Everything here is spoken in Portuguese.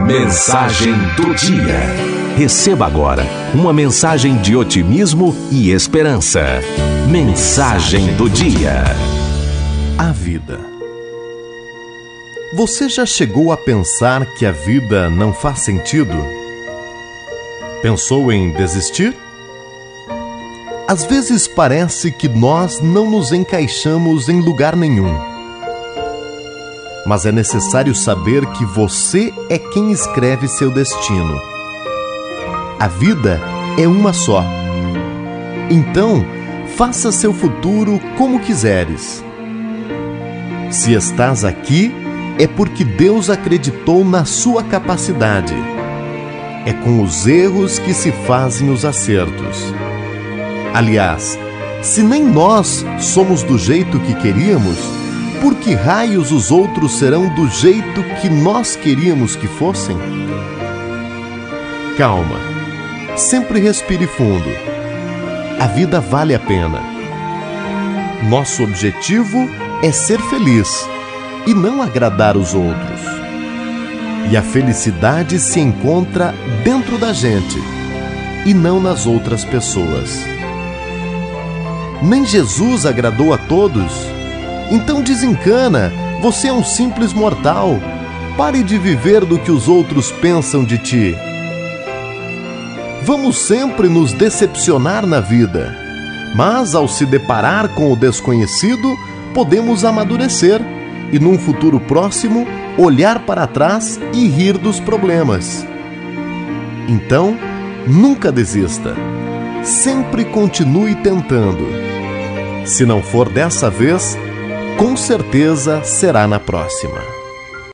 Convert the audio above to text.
Mensagem do dia. Receba agora uma mensagem de otimismo e esperança. Mensagem do dia. A vida. Você já chegou a pensar que a vida não faz sentido? Pensou em desistir? Às vezes parece que nós não nos encaixamos em lugar nenhum mas é necessário saber que você é quem escreve seu destino. A vida é uma só. Então, faça seu futuro como quiseres. Se estás aqui, é porque Deus acreditou na sua capacidade. É com os erros que se fazem os acertos. Aliás, se nem nós somos do jeito que queríamos, por que raios os outros serão do jeito que nós queríamos que fossem? Calma, sempre respire fundo. A vida vale a pena. Nosso objetivo é ser feliz e não agradar os outros. E a felicidade se encontra dentro da gente e não nas outras pessoas. Nem Jesus agradou a todos então desencana, você é um simples mortal. Pare de viver do que os outros pensam de ti. Vamos sempre nos decepcionar na vida, mas ao se deparar com o desconhecido, podemos amadurecer e, num futuro próximo, olhar para trás e rir dos problemas. Então, nunca desista. Sempre continue tentando. Se não for dessa vez, com certeza será na próxima.